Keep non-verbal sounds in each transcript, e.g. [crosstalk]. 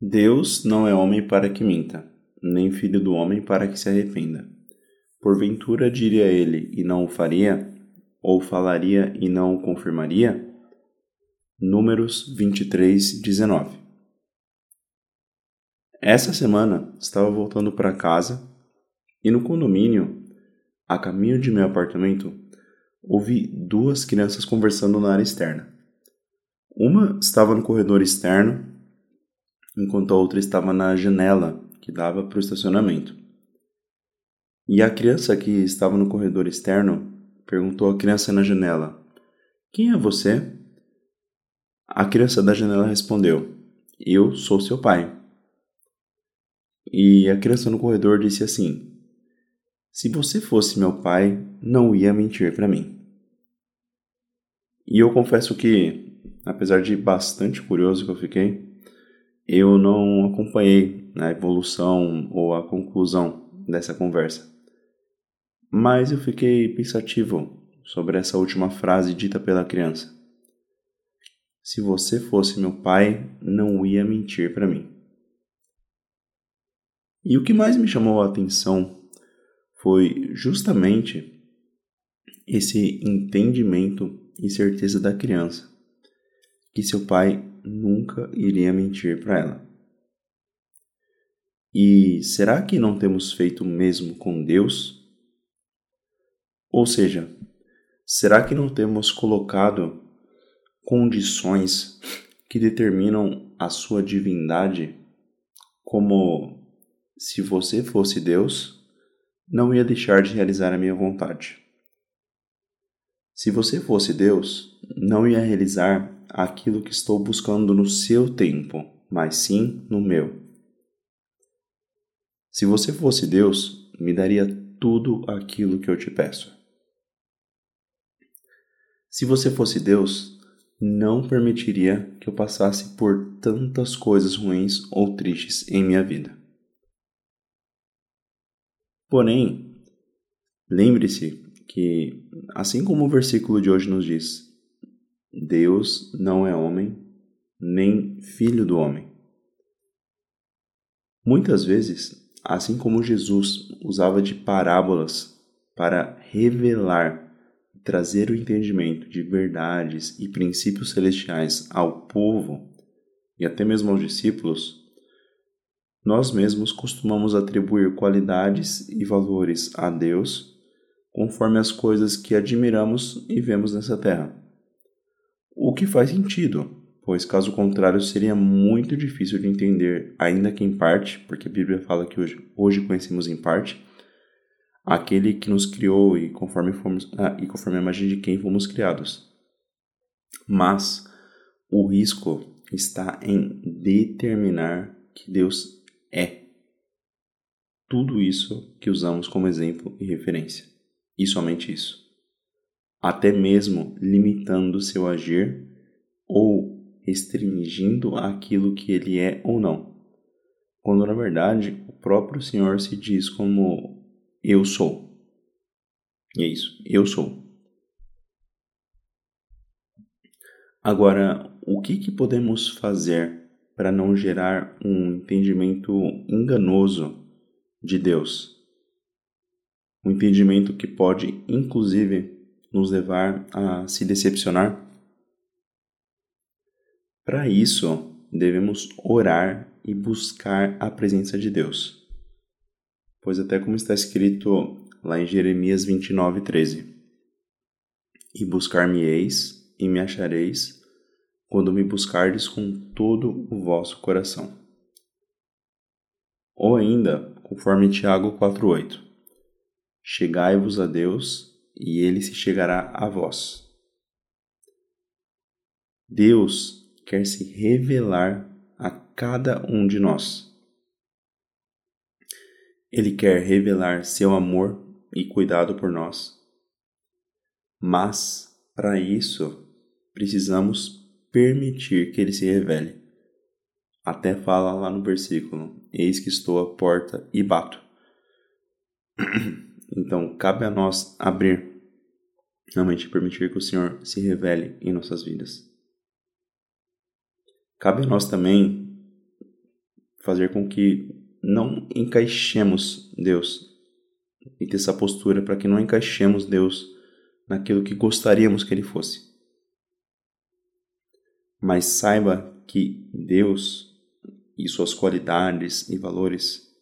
Deus não é homem para que minta, nem filho do homem para que se arrependa. Porventura diria ele e não o faria? Ou falaria e não o confirmaria? Números 23, 19 Essa semana estava voltando para casa e no condomínio, a caminho de meu apartamento, ouvi duas crianças conversando na área externa. Uma estava no corredor externo enquanto a outra estava na janela que dava para o estacionamento. E a criança que estava no corredor externo perguntou à criança na janela: Quem é você? A criança da janela respondeu: Eu sou seu pai. E a criança no corredor disse assim: Se você fosse meu pai, não ia mentir para mim. E eu confesso que, apesar de bastante curioso que eu fiquei, eu não acompanhei a evolução ou a conclusão dessa conversa. Mas eu fiquei pensativo sobre essa última frase dita pela criança. Se você fosse meu pai, não ia mentir para mim. E o que mais me chamou a atenção foi justamente esse entendimento e certeza da criança que seu pai nunca iria mentir para ela. E será que não temos feito o mesmo com Deus? Ou seja, será que não temos colocado condições que determinam a sua divindade como se você fosse Deus, não ia deixar de realizar a minha vontade. Se você fosse Deus, não ia realizar aquilo que estou buscando no seu tempo, mas sim no meu. Se você fosse Deus, me daria tudo aquilo que eu te peço. Se você fosse Deus, não permitiria que eu passasse por tantas coisas ruins ou tristes em minha vida. Porém, lembre-se que, assim como o versículo de hoje nos diz, Deus não é homem, nem filho do homem. Muitas vezes, assim como Jesus usava de parábolas para revelar e trazer o entendimento de verdades e princípios celestiais ao povo e até mesmo aos discípulos, nós mesmos costumamos atribuir qualidades e valores a Deus conforme as coisas que admiramos e vemos nessa terra. O que faz sentido, pois caso contrário seria muito difícil de entender, ainda que em parte, porque a Bíblia fala que hoje, hoje conhecemos em parte, aquele que nos criou e conforme, fomos, ah, e conforme a imagem de quem fomos criados. Mas o risco está em determinar que Deus é. Tudo isso que usamos como exemplo e referência. E somente isso até mesmo limitando seu agir ou restringindo aquilo que ele é ou não. Quando na verdade o próprio Senhor se diz como eu sou. E é isso, eu sou. Agora, o que, que podemos fazer para não gerar um entendimento enganoso de Deus? Um entendimento que pode, inclusive, nos levar a se decepcionar? Para isso, devemos orar e buscar a presença de Deus. Pois, até como está escrito lá em Jeremias 29, 13: E buscar-me-eis e me achareis quando me buscardes com todo o vosso coração. Ou ainda, conforme Tiago 4,8: Chegai-vos a Deus e ele se chegará a vós. Deus quer se revelar a cada um de nós. Ele quer revelar seu amor e cuidado por nós. Mas, para isso, precisamos permitir que ele se revele. Até fala lá no versículo: Eis que estou à porta e bato. [clears throat] Então, cabe a nós abrir, realmente permitir que o Senhor se revele em nossas vidas. Cabe a nós também fazer com que não encaixemos Deus e ter essa postura para que não encaixemos Deus naquilo que gostaríamos que ele fosse. Mas saiba que Deus e suas qualidades e valores,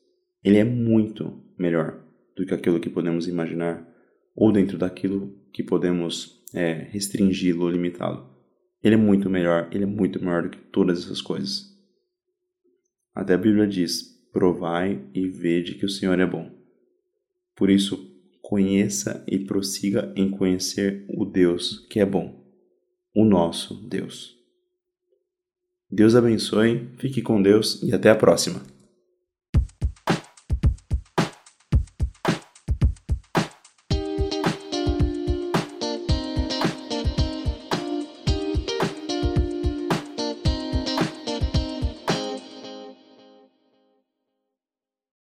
ele é muito melhor do que aquilo que podemos imaginar ou dentro daquilo que podemos é, restringi-lo ou limitá-lo. Ele é muito melhor, ele é muito maior do que todas essas coisas. Até a Bíblia diz: provai e vede que o Senhor é bom. Por isso, conheça e prossiga em conhecer o Deus que é bom, o nosso Deus. Deus abençoe, fique com Deus e até a próxima.